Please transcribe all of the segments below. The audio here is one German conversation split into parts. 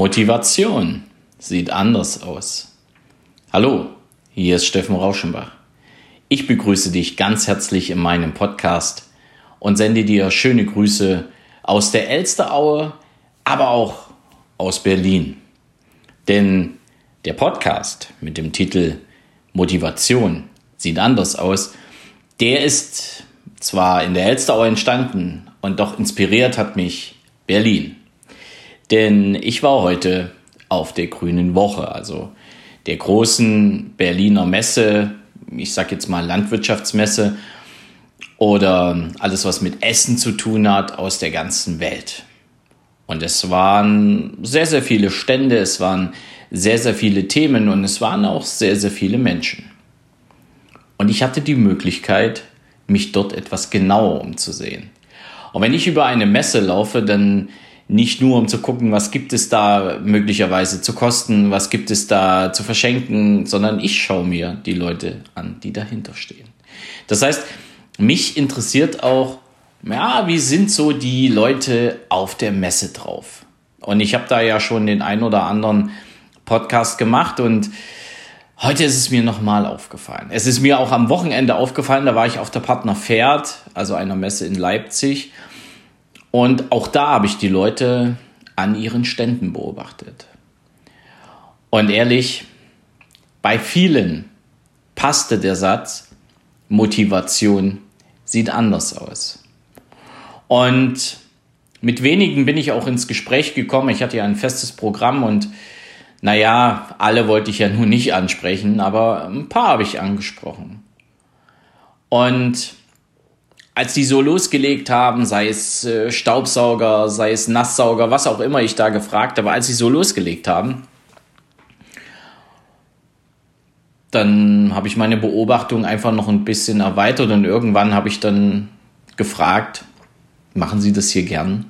Motivation sieht anders aus. Hallo, hier ist Steffen Rauschenbach. Ich begrüße dich ganz herzlich in meinem Podcast und sende dir schöne Grüße aus der Elsteraue, aber auch aus Berlin. Denn der Podcast mit dem Titel Motivation sieht anders aus, der ist zwar in der Elsteraue entstanden und doch inspiriert hat mich Berlin. Denn ich war heute auf der Grünen Woche, also der großen Berliner Messe, ich sag jetzt mal Landwirtschaftsmesse oder alles, was mit Essen zu tun hat aus der ganzen Welt. Und es waren sehr, sehr viele Stände, es waren sehr, sehr viele Themen und es waren auch sehr, sehr viele Menschen. Und ich hatte die Möglichkeit, mich dort etwas genauer umzusehen. Und wenn ich über eine Messe laufe, dann nicht nur um zu gucken, was gibt es da möglicherweise zu kosten, was gibt es da zu verschenken, sondern ich schaue mir die Leute an, die dahinter stehen. Das heißt, mich interessiert auch, ja, wie sind so die Leute auf der Messe drauf? Und ich habe da ja schon den ein oder anderen Podcast gemacht und heute ist es mir nochmal aufgefallen. Es ist mir auch am Wochenende aufgefallen, da war ich auf der Partner Pferd, also einer Messe in Leipzig und auch da habe ich die Leute an ihren Ständen beobachtet. Und ehrlich, bei vielen passte der Satz, Motivation sieht anders aus. Und mit wenigen bin ich auch ins Gespräch gekommen. Ich hatte ja ein festes Programm und naja, alle wollte ich ja nun nicht ansprechen, aber ein paar habe ich angesprochen. Und als die so losgelegt haben, sei es äh, Staubsauger, sei es Nasssauger, was auch immer ich da gefragt habe, als sie so losgelegt haben, dann habe ich meine Beobachtung einfach noch ein bisschen erweitert und irgendwann habe ich dann gefragt, machen Sie das hier gern?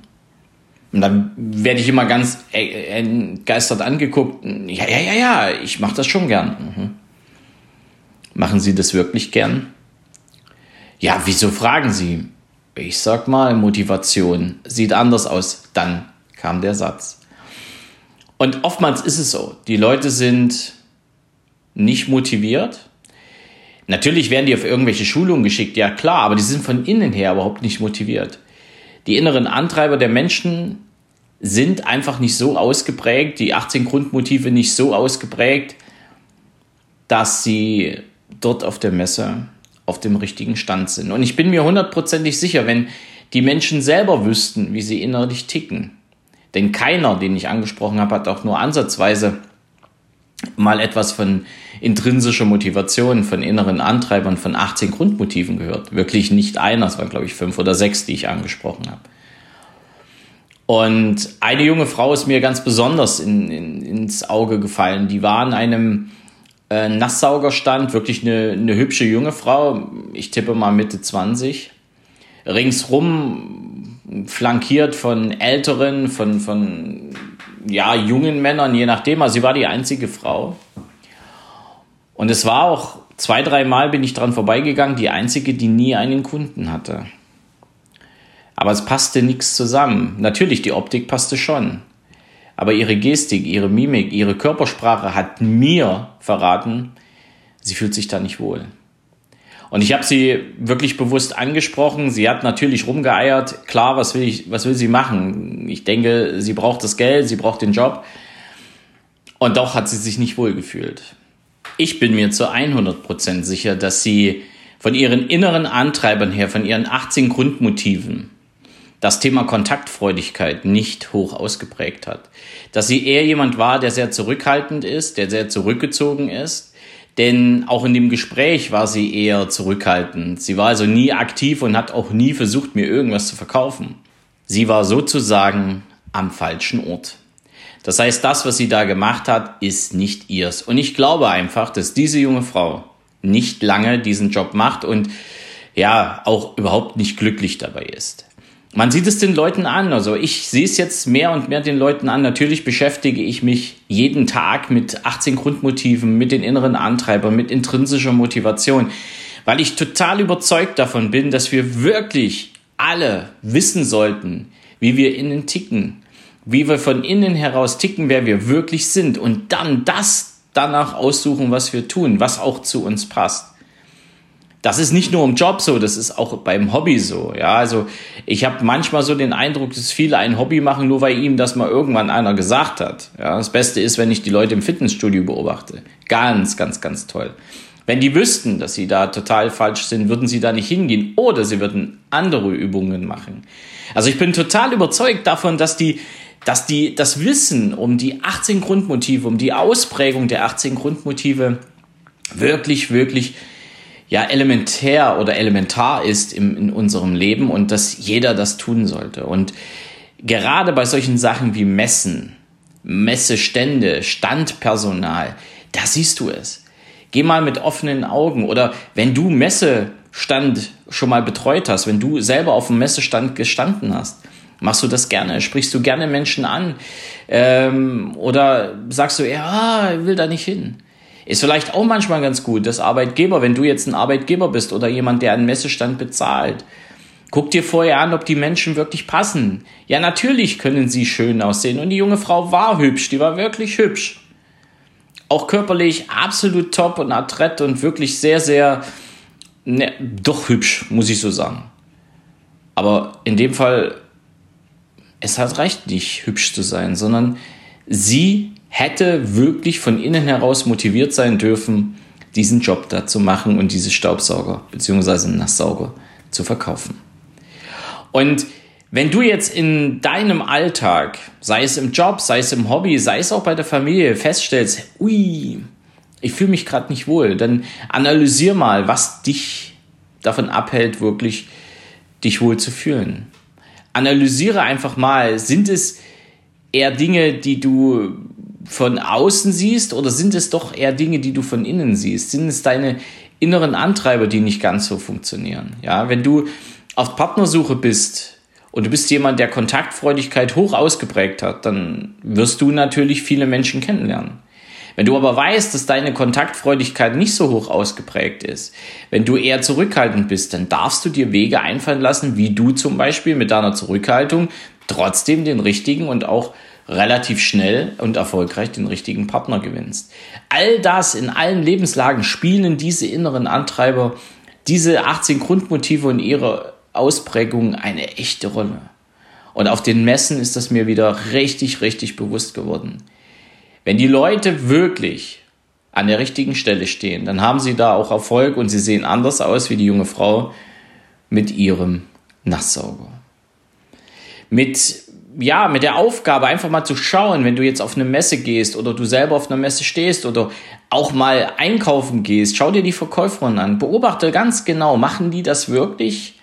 Und dann werde ich immer ganz entgeistert angeguckt. Ja, ja, ja, ja, ich mache das schon gern. Mhm. Machen Sie das wirklich gern? Ja, wieso fragen Sie? Ich sag mal, Motivation sieht anders aus. Dann kam der Satz. Und oftmals ist es so. Die Leute sind nicht motiviert. Natürlich werden die auf irgendwelche Schulungen geschickt, ja klar, aber die sind von innen her überhaupt nicht motiviert. Die inneren Antreiber der Menschen sind einfach nicht so ausgeprägt, die 18 Grundmotive nicht so ausgeprägt, dass sie dort auf der Messe auf dem richtigen Stand sind. Und ich bin mir hundertprozentig sicher, wenn die Menschen selber wüssten, wie sie innerlich ticken, denn keiner, den ich angesprochen habe, hat auch nur ansatzweise mal etwas von intrinsischer Motivation, von inneren Antreibern, von 18 Grundmotiven gehört. Wirklich nicht einer, es waren glaube ich fünf oder sechs, die ich angesprochen habe. Und eine junge Frau ist mir ganz besonders in, in, ins Auge gefallen. Die war an einem äh, Nasssaugerstand, wirklich eine, eine hübsche junge Frau, ich tippe mal Mitte 20. Ringsrum flankiert von älteren, von, von ja, jungen Männern, je nachdem. Also sie war die einzige Frau. Und es war auch zwei, dreimal bin ich dran vorbeigegangen, die einzige, die nie einen Kunden hatte. Aber es passte nichts zusammen. Natürlich, die Optik passte schon aber ihre Gestik, ihre Mimik, ihre Körpersprache hat mir verraten, sie fühlt sich da nicht wohl. Und ich habe sie wirklich bewusst angesprochen. Sie hat natürlich rumgeeiert. Klar, was will ich, was will sie machen? Ich denke, sie braucht das Geld, sie braucht den Job. Und doch hat sie sich nicht wohl gefühlt. Ich bin mir zu 100% sicher, dass sie von ihren inneren Antreibern her, von ihren 18 Grundmotiven, das Thema Kontaktfreudigkeit nicht hoch ausgeprägt hat. Dass sie eher jemand war, der sehr zurückhaltend ist, der sehr zurückgezogen ist. Denn auch in dem Gespräch war sie eher zurückhaltend. Sie war also nie aktiv und hat auch nie versucht, mir irgendwas zu verkaufen. Sie war sozusagen am falschen Ort. Das heißt, das, was sie da gemacht hat, ist nicht ihrs. Und ich glaube einfach, dass diese junge Frau nicht lange diesen Job macht und ja, auch überhaupt nicht glücklich dabei ist man sieht es den Leuten an. Also ich sehe es jetzt mehr und mehr den Leuten an. Natürlich beschäftige ich mich jeden Tag mit 18 Grundmotiven, mit den inneren Antreibern, mit intrinsischer Motivation, weil ich total überzeugt davon bin, dass wir wirklich alle wissen sollten, wie wir innen ticken, wie wir von innen heraus ticken, wer wir wirklich sind und dann das danach aussuchen, was wir tun, was auch zu uns passt. Das ist nicht nur im Job so, das ist auch beim Hobby so. Ja, also ich habe manchmal so den Eindruck, dass viele ein Hobby machen, nur weil ihm das mal irgendwann einer gesagt hat. Ja, das Beste ist, wenn ich die Leute im Fitnessstudio beobachte. Ganz, ganz, ganz toll. Wenn die wüssten, dass sie da total falsch sind, würden sie da nicht hingehen oder sie würden andere Übungen machen. Also ich bin total überzeugt davon, dass die, dass die das Wissen um die 18 Grundmotive, um die Ausprägung der 18 Grundmotive wirklich, wirklich ja elementär oder elementar ist im, in unserem Leben und dass jeder das tun sollte. Und gerade bei solchen Sachen wie Messen, Messestände, Standpersonal, da siehst du es. Geh mal mit offenen Augen oder wenn du Messestand schon mal betreut hast, wenn du selber auf dem Messestand gestanden hast, machst du das gerne, sprichst du gerne Menschen an ähm, oder sagst du, ja, ich will da nicht hin. Ist vielleicht auch manchmal ganz gut, dass Arbeitgeber, wenn du jetzt ein Arbeitgeber bist oder jemand, der einen Messestand bezahlt, guck dir vorher an, ob die Menschen wirklich passen. Ja, natürlich können sie schön aussehen und die junge Frau war hübsch, die war wirklich hübsch. Auch körperlich absolut top und adrett und wirklich sehr, sehr, ne, doch hübsch, muss ich so sagen. Aber in dem Fall, es hat reicht nicht hübsch zu sein, sondern sie hätte wirklich von innen heraus motiviert sein dürfen, diesen Job da zu machen und diese Staubsauger bzw. Nasssauger zu verkaufen. Und wenn du jetzt in deinem Alltag, sei es im Job, sei es im Hobby, sei es auch bei der Familie, feststellst, ui, ich fühle mich gerade nicht wohl, dann analysier mal, was dich davon abhält, wirklich dich wohl zu fühlen. Analysiere einfach mal, sind es eher Dinge, die du von außen siehst oder sind es doch eher Dinge, die du von innen siehst? Sind es deine inneren Antreiber, die nicht ganz so funktionieren? Ja, wenn du auf Partnersuche bist und du bist jemand, der Kontaktfreudigkeit hoch ausgeprägt hat, dann wirst du natürlich viele Menschen kennenlernen. Wenn du aber weißt, dass deine Kontaktfreudigkeit nicht so hoch ausgeprägt ist, wenn du eher zurückhaltend bist, dann darfst du dir Wege einfallen lassen, wie du zum Beispiel mit deiner Zurückhaltung trotzdem den richtigen und auch relativ schnell und erfolgreich den richtigen Partner gewinnst. All das in allen Lebenslagen spielen diese inneren Antreiber, diese 18 Grundmotive und ihre Ausprägung eine echte Rolle. Und auf den Messen ist das mir wieder richtig, richtig bewusst geworden. Wenn die Leute wirklich an der richtigen Stelle stehen, dann haben sie da auch Erfolg und sie sehen anders aus wie die junge Frau mit ihrem Nasssauger. Mit ja, mit der Aufgabe einfach mal zu schauen, wenn du jetzt auf eine Messe gehst oder du selber auf einer Messe stehst oder auch mal einkaufen gehst, schau dir die Verkäuferin an, beobachte ganz genau, machen die das wirklich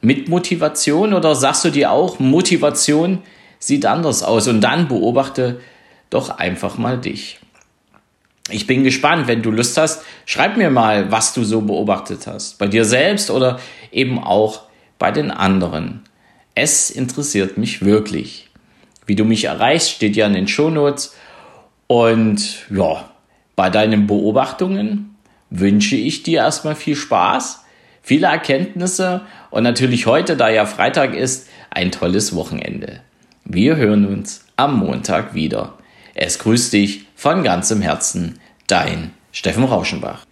mit Motivation oder sagst du dir auch, Motivation sieht anders aus und dann beobachte doch einfach mal dich. Ich bin gespannt, wenn du Lust hast, schreib mir mal, was du so beobachtet hast, bei dir selbst oder eben auch bei den anderen. Es interessiert mich wirklich. Wie du mich erreichst, steht ja in den Shownotes. Und ja, bei deinen Beobachtungen wünsche ich dir erstmal viel Spaß, viele Erkenntnisse und natürlich heute, da ja Freitag ist, ein tolles Wochenende. Wir hören uns am Montag wieder. Es grüßt dich von ganzem Herzen, dein Steffen Rauschenbach.